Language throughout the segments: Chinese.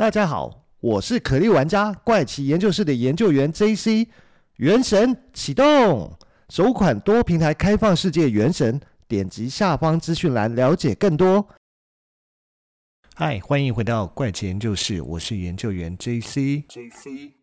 大家好，我是可莉玩家怪奇研究室的研究员 JC。原神启动，首款多平台开放世界原神，点击下方资讯栏了解更多。嗨，欢迎回到怪奇研究室，我是研究员 JC。JC。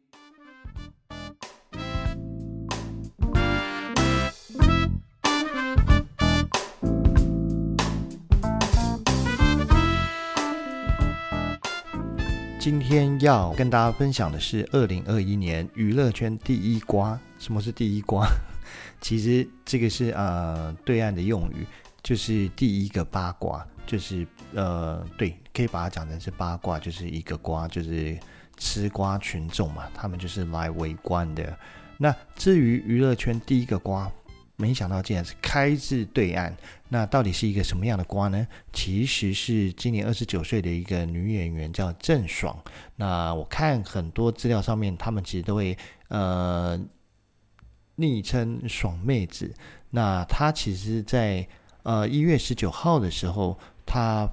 今天要跟大家分享的是二零二一年娱乐圈第一瓜。什么是第一瓜？其实这个是呃对岸的用语，就是第一个八卦，就是呃对，可以把它讲成是八卦，就是一个瓜，就是吃瓜群众嘛，他们就是来围观的。那至于娱乐圈第一个瓜。没想到竟然是开至对岸，那到底是一个什么样的瓜呢？其实是今年二十九岁的一个女演员叫郑爽。那我看很多资料上面，他们其实都会呃昵称“爽妹子”。那她其实在呃一月十九号的时候，她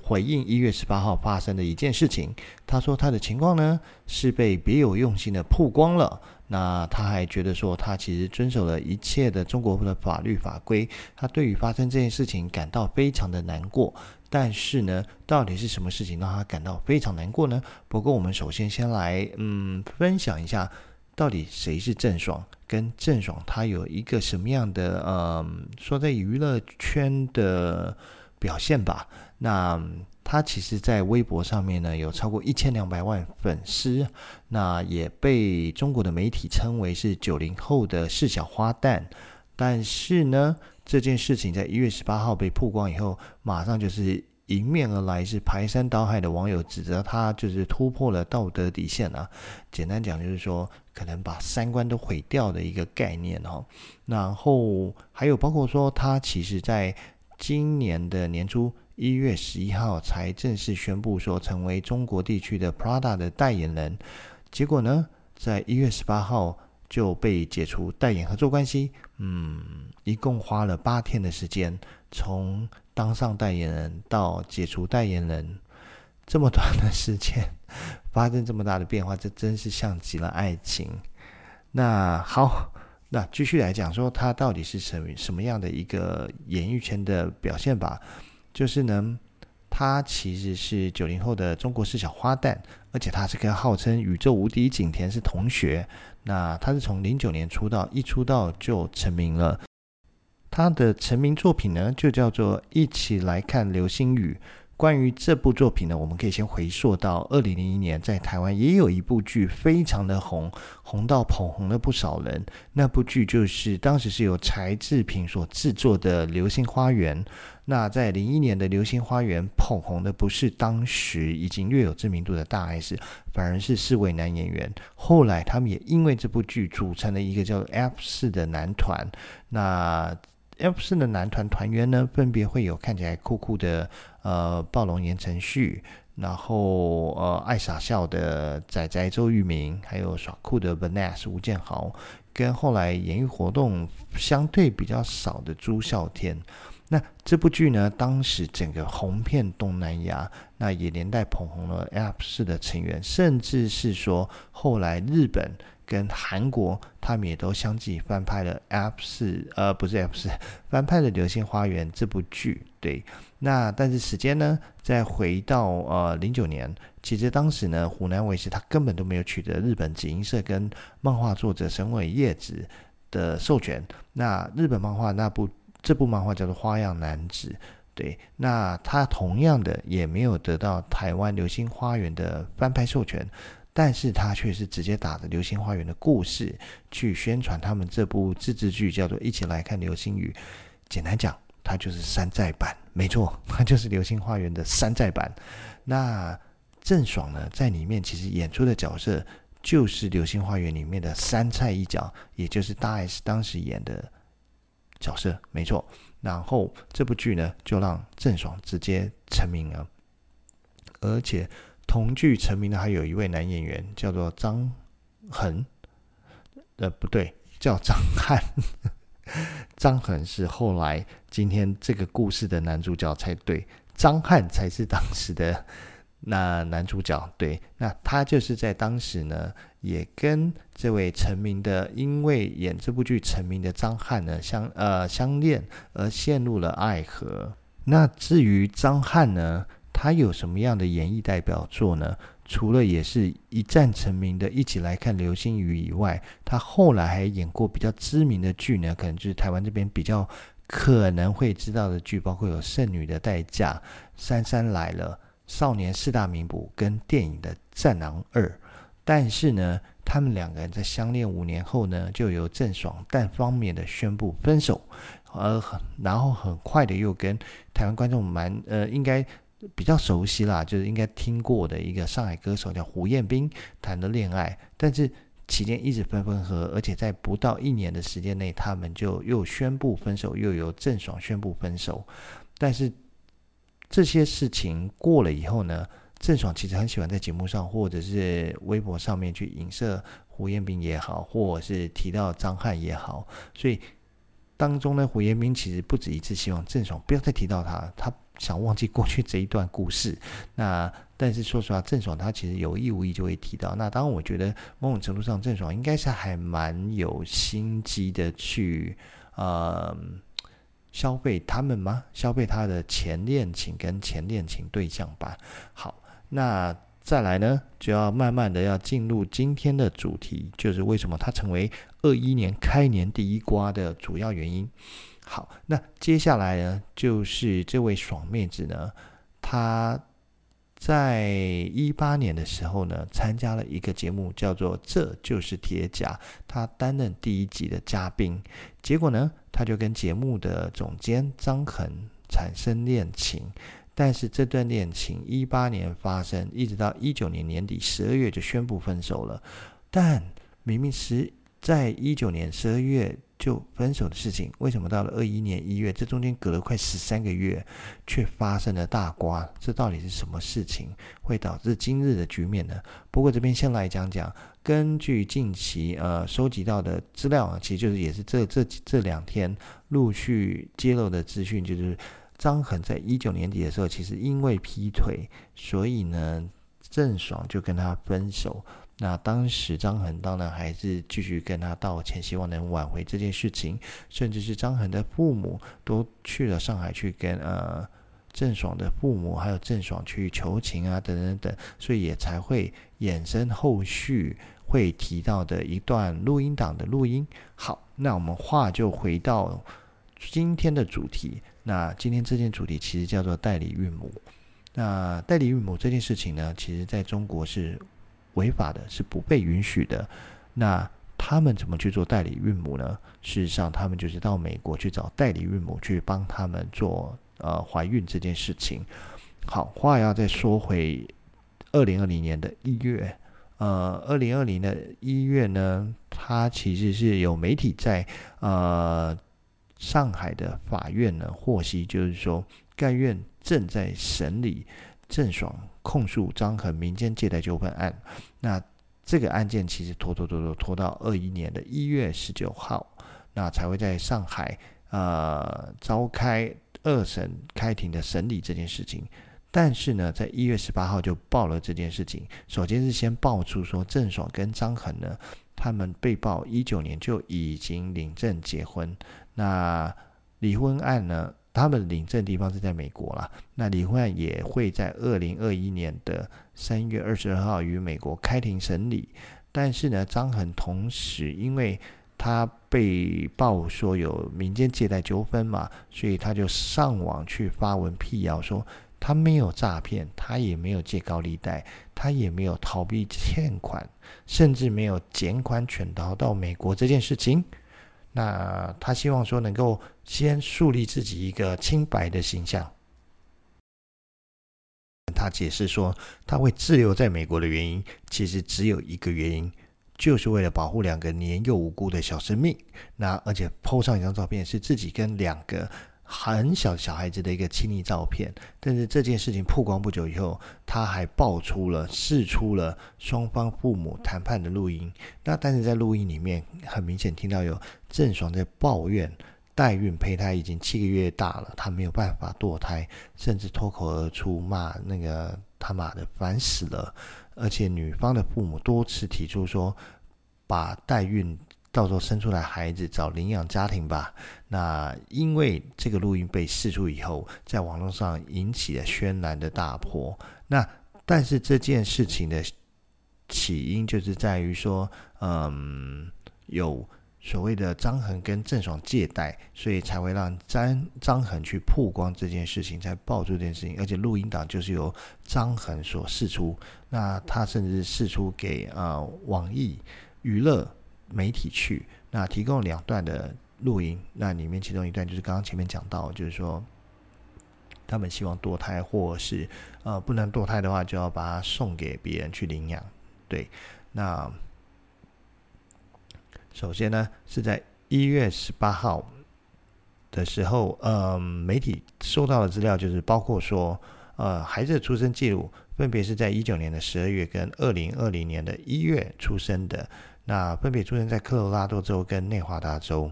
回应一月十八号发生的一件事情，她说她的情况呢是被别有用心的曝光了。那他还觉得说，他其实遵守了一切的中国的法律法规。他对于发生这件事情感到非常的难过。但是呢，到底是什么事情让他感到非常难过呢？不过我们首先先来嗯分享一下，到底谁是郑爽，跟郑爽他有一个什么样的嗯说在娱乐圈的表现吧。那。他其实，在微博上面呢，有超过一千两百万粉丝，那也被中国的媒体称为是九零后的四小花旦。但是呢，这件事情在一月十八号被曝光以后，马上就是迎面而来，是排山倒海的网友指责他就是突破了道德底线啊。简单讲就是说，可能把三观都毁掉的一个概念哦。然后还有包括说，他其实在今年的年初。一月十一号才正式宣布说成为中国地区的 Prada 的代言人，结果呢，在一月十八号就被解除代言合作关系。嗯，一共花了八天的时间，从当上代言人到解除代言人，这么短的时间 发生这么大的变化，这真是像极了爱情。那好，那继续来讲说他到底是什什么样的一个演艺圈的表现吧。就是呢，他其实是九零后的中国式小花旦，而且他是跟号称宇宙无敌景甜是同学。那他是从零九年出道，一出道就成名了。他的成名作品呢，就叫做《一起来看流星雨》。关于这部作品呢，我们可以先回溯到二零零一年，在台湾也有一部剧非常的红，红到捧红了不少人。那部剧就是当时是由柴智屏所制作的《流星花园》。那在零一年的《流星花园》捧红的不是当时已经略有知名度的大 S，反而是四位男演员。后来他们也因为这部剧组成了一个叫 F 四的男团。那 F 四的男团团员呢，分别会有看起来酷酷的呃暴龙言承旭，然后呃爱傻笑的仔仔周渝民，还有耍酷的 Vanessa 吴建豪，跟后来演艺活动相对比较少的朱孝天。那这部剧呢，当时整个红遍东南亚，那也连带捧红了 F 四的成员，甚至是说后来日本。跟韩国，他们也都相继翻拍了 F 四，呃，不是 F 四，翻拍了《流星花园》这部剧。对，那但是时间呢，再回到呃零九年，其实当时呢，湖南卫视他根本都没有取得日本集英社跟漫画作者神尾叶子的授权。那日本漫画那部这部漫画叫做《花样男子》，对，那他同样的也没有得到台湾《流星花园》的翻拍授权。但是他却是直接打着《流星花园》的故事去宣传他们这部自制剧，叫做《一起来看流星雨》。简单讲，它就是山寨版，没错，它就是《流星花园》的山寨版。那郑爽呢，在里面其实演出的角色就是《流星花园》里面的杉菜一角，也就是大 S 当时演的角色，没错。然后这部剧呢，就让郑爽直接成名了，而且。同剧成名的还有一位男演员，叫做张恒，呃，不对，叫张翰。张恒是后来今天这个故事的男主角才对，张翰才是当时的那男主角对，那他就是在当时呢，也跟这位成名的，因为演这部剧成名的张翰呢相呃相恋而陷入了爱河。那至于张翰呢，他有什么样的演艺代表作呢？除了也是一战成名的《一起来看流星雨》以外，他后来还演过比较知名的剧呢，可能就是台湾这边比较可能会知道的剧，包括有《剩女的代价》、《杉杉来了》。少年四大名捕跟电影的《战狼二》，但是呢，他们两个人在相恋五年后呢，就由郑爽单方面的宣布分手，而然后很快的又跟台湾观众蛮呃应该比较熟悉啦，就是应该听过的一个上海歌手叫胡彦斌谈的恋爱，但是期间一直分分合合，而且在不到一年的时间内，他们就又宣布分手，又由郑爽宣布分手，但是。这些事情过了以后呢，郑爽其实很喜欢在节目上或者是微博上面去影射胡彦斌也好，或者是提到张翰也好，所以当中呢，胡彦斌其实不止一次希望郑爽不要再提到他，他想忘记过去这一段故事。那但是说实话，郑爽他其实有意无意就会提到。那当然，我觉得某种程度上，郑爽应该是还蛮有心机的去，呃。消费他们吗？消费他的前恋情跟前恋情对象吧。好，那再来呢，就要慢慢的要进入今天的主题，就是为什么他成为二一年开年第一瓜的主要原因。好，那接下来呢，就是这位爽妹子呢，她。在一八年的时候呢，参加了一个节目，叫做《这就是铁甲》，他担任第一集的嘉宾。结果呢，他就跟节目的总监张恒产生恋情。但是这段恋情一八年发生，一直到一九年年底十二月就宣布分手了。但明明是在一九年十二月。就分手的事情，为什么到了二一年一月，这中间隔了快十三个月，却发生了大瓜？这到底是什么事情会导致今日的局面呢？不过这边先来讲讲，根据近期呃收集到的资料啊，其实就是也是这这这两天陆续揭露的资讯，就是张恒在一九年底的时候，其实因为劈腿，所以呢郑爽就跟他分手。那当时张恒当然还是继续跟他道歉，希望能挽回这件事情，甚至是张恒的父母都去了上海去跟呃郑爽的父母还有郑爽去求情啊等等等，所以也才会衍生后续会提到的一段录音档的录音。好，那我们话就回到今天的主题。那今天这件主题其实叫做代理孕母。那代理孕母这件事情呢，其实在中国是。违法的，是不被允许的。那他们怎么去做代理孕母呢？事实上，他们就是到美国去找代理孕母去帮他们做呃怀孕这件事情。好，话要再说回二零二零年的一月，呃，二零二零的一月呢，他其实是有媒体在呃上海的法院呢获悉，就是说该院正在审理郑爽。控诉张恒民间借贷纠纷案，那这个案件其实拖拖拖拖拖到二一年的一月十九号，那才会在上海呃召开二审开庭的审理这件事情。但是呢，在一月十八号就爆了这件事情。首先是先爆出说郑爽跟张恒呢，他们被曝一九年就已经领证结婚，那离婚案呢？他们领证地方是在美国啦，那离婚案也会在二零二一年的三月二十二号于美国开庭审理。但是呢，张恒同时因为他被曝说有民间借贷纠纷嘛，所以他就上网去发文辟谣说他没有诈骗，他也没有借高利贷，他也没有逃避欠款，甚至没有卷款潜逃到美国这件事情。那他希望说能够先树立自己一个清白的形象。他解释说，他会滞留在美国的原因，其实只有一个原因，就是为了保护两个年幼无辜的小生命。那而且 PO 上一张照片是自己跟两个。很小小孩子的一个亲密照片，但是这件事情曝光不久以后，他还爆出了释出了双方父母谈判的录音。那但是在录音里面，很明显听到有郑爽在抱怨代孕胚胎已经七个月大了，她没有办法堕胎，甚至脱口而出骂那个他妈的烦死了！而且女方的父母多次提出说，把代孕到时候生出来孩子找领养家庭吧。那因为这个录音被释出以后，在网络上引起了轩然的大波。那但是这件事情的起因就是在于说，嗯，有。所谓的张恒跟郑爽借贷，所以才会让张张恒去曝光这件事情，才爆出这件事情。而且录音档就是由张恒所释出，那他甚至释出给呃网易娱乐媒体去，那提供两段的录音，那里面其中一段就是刚刚前面讲到，就是说他们希望堕胎，或是呃不能堕胎的话，就要把它送给别人去领养。对，那。首先呢，是在一月十八号的时候，呃，媒体收到的资料就是包括说，呃，孩子的出生记录分别是在一九年的十二月跟二零二零年的一月出生的，那分别出生在科罗拉多州跟内华达州，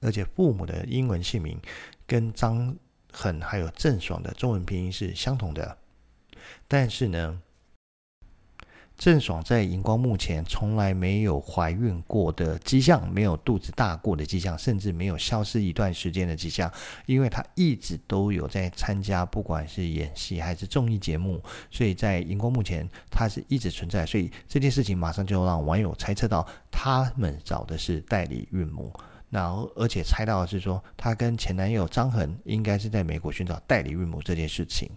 而且父母的英文姓名跟张恒还有郑爽的中文拼音是相同的，但是呢。郑爽在荧光幕前从来没有怀孕过的迹象，没有肚子大过的迹象，甚至没有消失一段时间的迹象，因为她一直都有在参加，不管是演戏还是综艺节目，所以在荧光幕前她是一直存在。所以这件事情马上就让网友猜测到，他们找的是代理孕母，然后而且猜到的是说，她跟前男友张恒应该是在美国寻找代理孕母这件事情。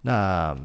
那。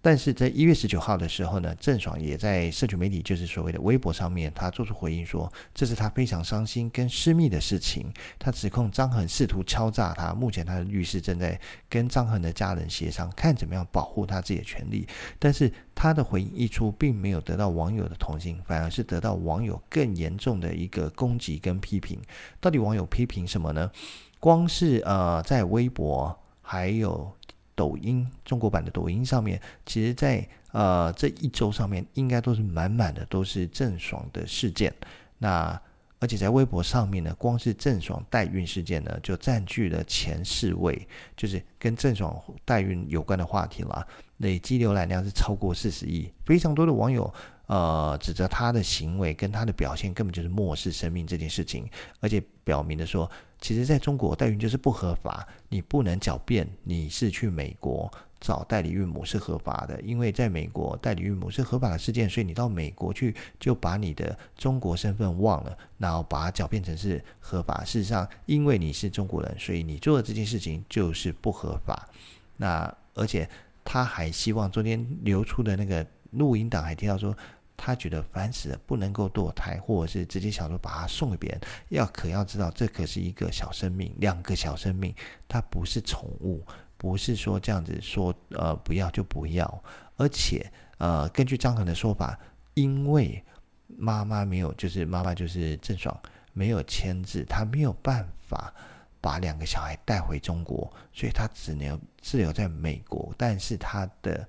但是在一月十九号的时候呢，郑爽也在社群媒体，就是所谓的微博上面，他做出回应说，这是他非常伤心跟私密的事情。他指控张恒试图敲诈他，目前他的律师正在跟张恒的家人协商，看怎么样保护他自己的权利。但是他的回应一出，并没有得到网友的同情，反而是得到网友更严重的一个攻击跟批评。到底网友批评什么呢？光是呃，在微博还有。抖音中国版的抖音上面，其实在呃这一周上面，应该都是满满的都是郑爽的事件。那而且在微博上面呢，光是郑爽代孕事件呢，就占据了前四位，就是跟郑爽代孕有关的话题啦。累计浏览量是超过四十亿，非常多的网友呃指责他的行为跟他的表现根本就是漠视生命这件事情，而且表明的说。其实，在中国代孕就是不合法，你不能狡辩你是去美国找代理孕母是合法的，因为在美国代理孕母是合法的事件，所以你到美国去就把你的中国身份忘了，然后把它狡辩成是合法。事实上，因为你是中国人，所以你做的这件事情就是不合法。那而且他还希望昨天流出的那个录音档还提到说。他觉得烦死了，不能够堕胎，或者是直接想说把它送给别人。要可要知道，这可是一个小生命，两个小生命，它不是宠物，不是说这样子说，呃，不要就不要。而且，呃，根据张恒的说法，因为妈妈没有，就是妈妈就是郑爽没有签字，他没有办法把两个小孩带回中国，所以他只能滞留在美国。但是他的。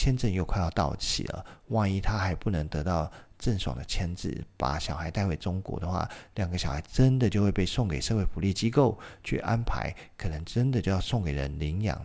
签证又快要到期了，万一他还不能得到郑爽的签字，把小孩带回中国的话，两个小孩真的就会被送给社会福利机构去安排，可能真的就要送给人领养，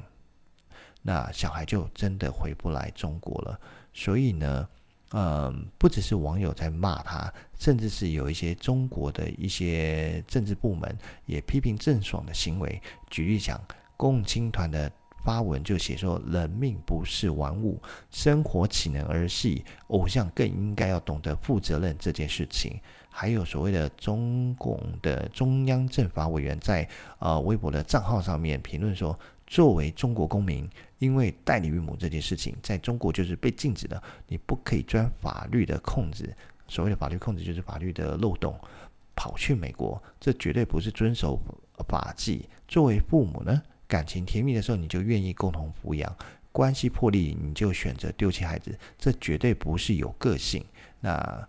那小孩就真的回不来中国了。所以呢，嗯，不只是网友在骂他，甚至是有一些中国的一些政治部门也批评郑爽的行为。举例讲，共青团的。发文就写说：“人命不是玩物，生活岂能儿戏？偶像更应该要懂得负责任这件事情。”还有所谓的中共的中央政法委员在呃微博的账号上面评论说：“作为中国公民，因为代理孕母这件事情在中国就是被禁止的，你不可以钻法律的空子。所谓的法律空子就是法律的漏洞，跑去美国，这绝对不是遵守法纪。作为父母呢？”感情甜蜜的时候，你就愿意共同抚养；关系破裂，你就选择丢弃孩子。这绝对不是有个性。那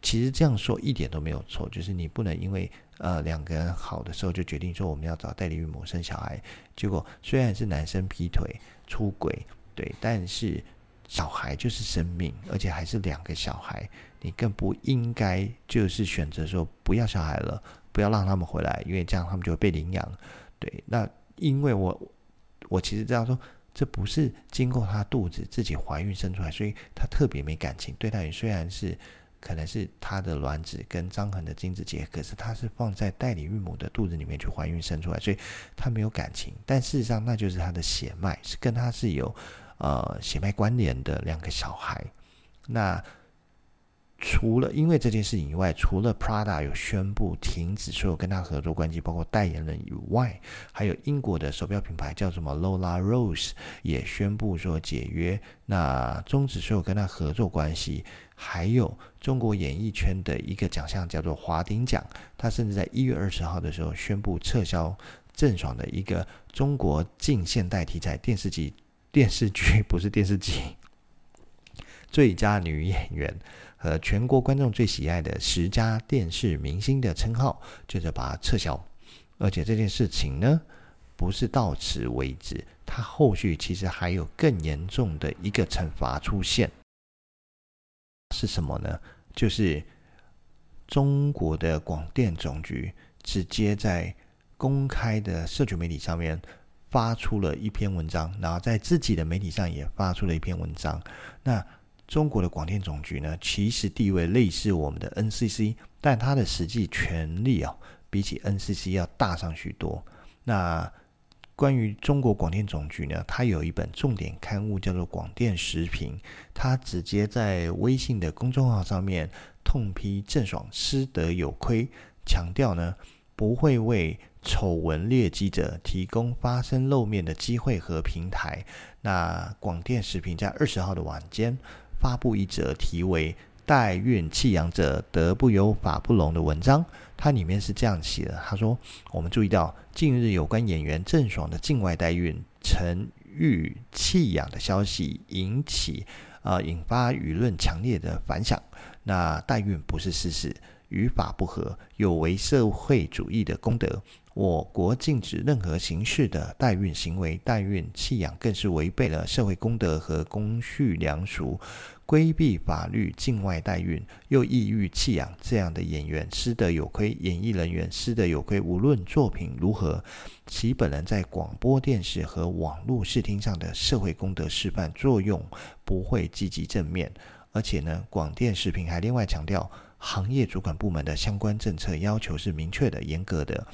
其实这样说一点都没有错，就是你不能因为呃两个人好的时候就决定说我们要找代理孕母生小孩。结果虽然是男生劈腿出轨，对，但是小孩就是生命，而且还是两个小孩，你更不应该就是选择说不要小孩了，不要让他们回来，因为这样他们就会被领养。对，那。因为我我其实知道说，这不是经过她肚子自己怀孕生出来，所以她特别没感情。对她也虽然是可能是她的卵子跟张恒的精子结合，可是她是放在代理孕母的肚子里面去怀孕生出来，所以她没有感情。但事实上，那就是她的血脉是跟她是有呃血脉关联的两个小孩。那。除了因为这件事情以外，除了 Prada 有宣布停止所有跟他合作关系，包括代言人以外，还有英国的手表品牌叫什么 Lola Rose 也宣布说解约，那终止所有跟他合作关系。还有中国演艺圈的一个奖项叫做华鼎奖，他甚至在一月二十号的时候宣布撤销郑爽的一个中国近现代题材电视剧电视剧不是电视剧最佳女演员。和全国观众最喜爱的十佳电视明星的称号，就是把它撤销。而且这件事情呢，不是到此为止，它后续其实还有更严重的一个惩罚出现。是什么呢？就是中国的广电总局直接在公开的社群媒体上面发出了一篇文章，然后在自己的媒体上也发出了一篇文章。那中国的广电总局呢，其实地位类似我们的 NCC，但它的实际权力啊，比起 NCC 要大上许多。那关于中国广电总局呢，它有一本重点刊物叫做《广电时评》，它直接在微信的公众号上面痛批郑爽失德有亏，强调呢不会为丑闻劣迹者提供发声露面的机会和平台。那广电时评在二十号的晚间。发布一则题为“代孕弃养者德不优法不容”的文章，它里面是这样写的：“他说，我们注意到近日有关演员郑爽的境外代孕曾遇弃养的消息引起啊、引发舆论强烈的反响。那代孕不是事实，与法不合，有违社会主义的公德。我国禁止任何形式的代孕行为，代孕弃养更是违背了社会公德和公序良俗。规避法律境外代孕，又意欲弃养这样的演员，失德有亏；演艺人员失德有亏。无论作品如何，其本人在广播电视和网络视听上的社会公德示范作用不会积极正面。而且呢，广电视频还另外强调，行业主管部门的相关政策要求是明确的、严格的。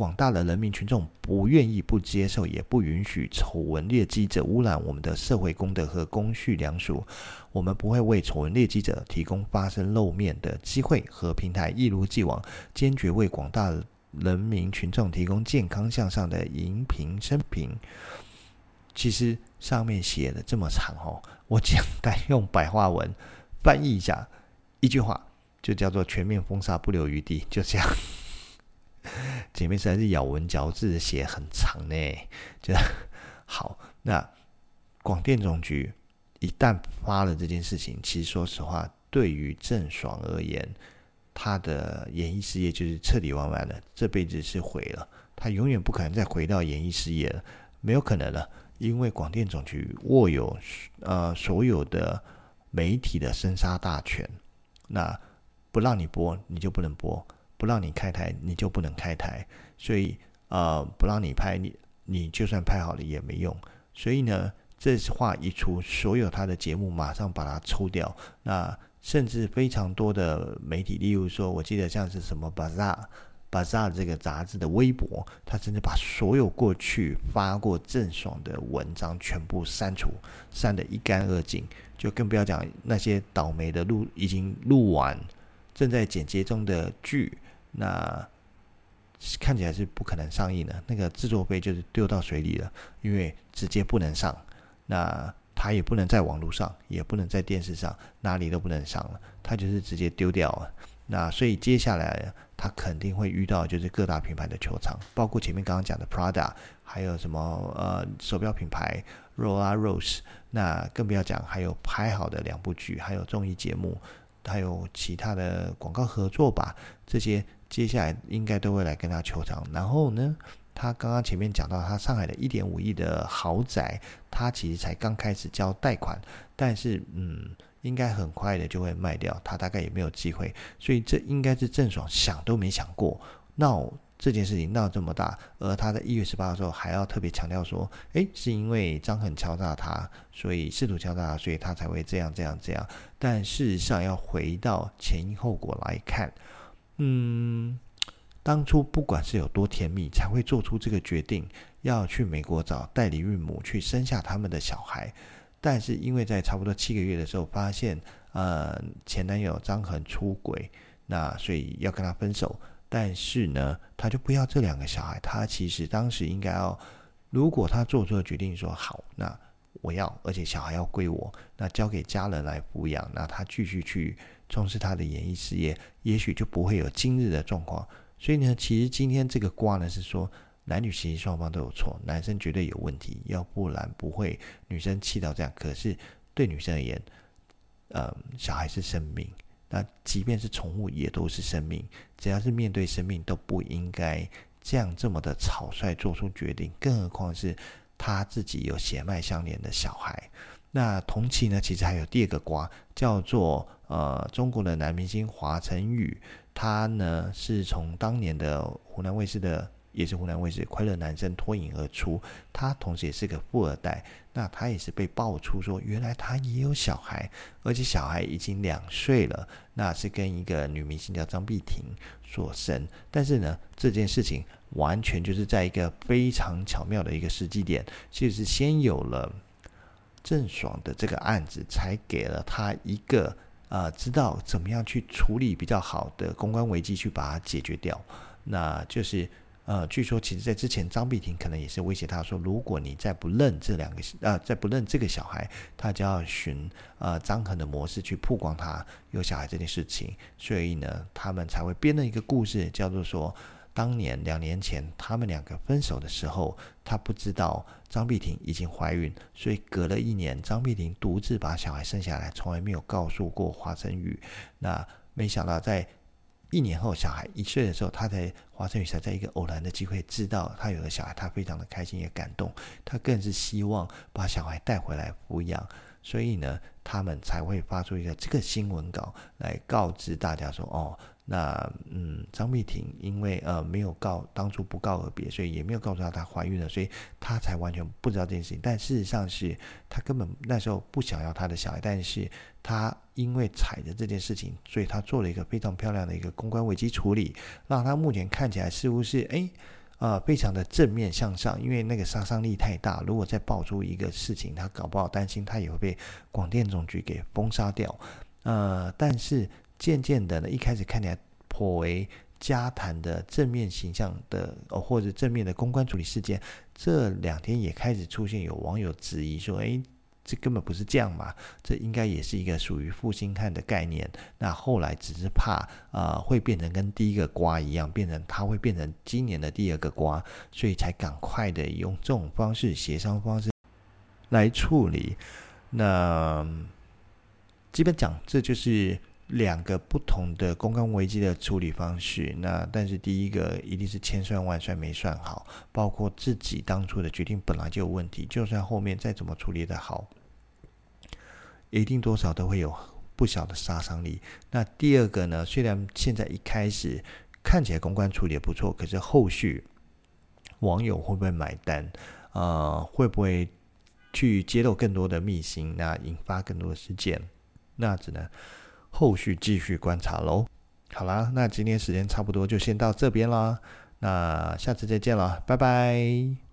广大的人民群众不愿意、不接受，也不允许丑闻劣迹者污染我们的社会公德和公序良俗。我们不会为丑闻劣迹者提供发声露面的机会和平台，一如既往，坚决为广大人民群众提供健康向上的荧屏生平。其实上面写的这么长哦，我简单用白话文翻译一下，一句话就叫做“全面封杀，不留余地”，就这样。前面实在是咬文嚼字的，写很长呢。就 好，那广电总局一旦发了这件事情，其实说实话，对于郑爽而言，他的演艺事业就是彻底完完了，这辈子是毁了，他永远不可能再回到演艺事业了，没有可能了，因为广电总局握有呃所有的媒体的生杀大权，那不让你播，你就不能播。不让你开台，你就不能开台，所以呃，不让你拍，你你就算拍好了也没用。所以呢，这话一出，所有他的节目马上把它抽掉。那甚至非常多的媒体，例如说，我记得像是什么《Bazaar》《Bazaar》这个杂志的微博，他甚至把所有过去发过郑爽的文章全部删除，删得一干二净。就更不要讲那些倒霉的录已经录完，正在剪接中的剧。那看起来是不可能上映的，那个制作费就是丢到水里了，因为直接不能上。那它也不能在网络上，也不能在电视上，哪里都不能上了，它就是直接丢掉了。那所以接下来他肯定会遇到就是各大品牌的球场，包括前面刚刚讲的 Prada，还有什么呃手表品牌 Rolex Rose，那更不要讲还有拍好的两部剧，还有综艺节目，还有其他的广告合作吧，这些。接下来应该都会来跟他求偿。然后呢，他刚刚前面讲到，他上海的一点五亿的豪宅，他其实才刚开始交贷款，但是嗯，应该很快的就会卖掉，他大概也没有机会。所以这应该是郑爽想都没想过，闹这件事情闹这么大，而他在一月十八的时候还要特别强调说，诶，是因为张恒敲诈他，所以试图敲诈他，所以他才会这样这样这样。但事实上，要回到前因后果来看，嗯。当初不管是有多甜蜜，才会做出这个决定，要去美国找代理孕母去生下他们的小孩。但是因为在差不多七个月的时候，发现呃前男友张恒出轨，那所以要跟他分手。但是呢，他就不要这两个小孩。他其实当时应该要，如果他做出了决定说好，那我要，而且小孩要归我，那交给家人来抚养，那他继续去从事他的演艺事业，也许就不会有今日的状况。所以呢，其实今天这个卦呢是说，男女其实双方都有错，男生绝对有问题，要不然不会女生气到这样。可是对女生而言，呃，小孩是生命，那即便是宠物也都是生命，只要是面对生命都不应该这样这么的草率做出决定，更何况是他自己有血脉相连的小孩。那同期呢，其实还有第二个瓜，叫做呃中国的男明星华晨宇。他呢是从当年的湖南卫视的，也是湖南卫视《快乐男声》脱颖而出。他同时也是个富二代。那他也是被爆出说，原来他也有小孩，而且小孩已经两岁了。那是跟一个女明星叫张碧婷所生。但是呢，这件事情完全就是在一个非常巧妙的一个时机点，其实是先有了郑爽的这个案子，才给了他一个。啊、呃，知道怎么样去处理比较好的公关危机，去把它解决掉。那就是，呃，据说其实在之前，张碧婷可能也是威胁他说，如果你再不认这两个，呃，再不认这个小孩，他就要寻呃张恒的模式去曝光他有小孩这件事情。所以呢，他们才会编了一个故事，叫做说。当年两年前，他们两个分手的时候，他不知道张碧婷已经怀孕，所以隔了一年，张碧婷独自把小孩生下来，从来没有告诉过华晨宇。那没想到在一年后，小孩一岁的时候，他才华晨宇才在一个偶然的机会知道他有了小孩，他非常的开心也感动，他更是希望把小孩带回来抚养，所以呢，他们才会发出一个这个新闻稿来告知大家说，哦。那嗯，张碧婷因为呃没有告当初不告而别，所以也没有告诉她她怀孕了，所以她才完全不知道这件事情。但事实上是她根本那时候不想要她的小孩，但是她因为踩着这件事情，所以她做了一个非常漂亮的一个公关危机处理，让她目前看起来似乎是哎啊、呃、非常的正面向上。因为那个杀伤力太大，如果再爆出一个事情，她搞不好担心她也会被广电总局给封杀掉。呃，但是。渐渐的呢，一开始看起来颇为佳谈的正面形象的哦，或者正面的公关处理事件，这两天也开始出现有网友质疑说：“诶，这根本不是这样嘛，这应该也是一个属于负心汉的概念。”那后来只是怕啊、会变成跟第一个瓜一样，变成他会变成今年的第二个瓜，所以才赶快的用这种方式协商方式来处理。那基本讲，这就是。两个不同的公关危机的处理方式，那但是第一个一定是千算万算没算好，包括自己当初的决定本来就有问题，就算后面再怎么处理的好，一定多少都会有不小的杀伤力。那第二个呢，虽然现在一开始看起来公关处理也不错，可是后续网友会不会买单？啊、呃，会不会去揭露更多的秘辛？那引发更多的事件？那只能。后续继续观察喽。好啦，那今天时间差不多，就先到这边啦。那下次再见了，拜拜。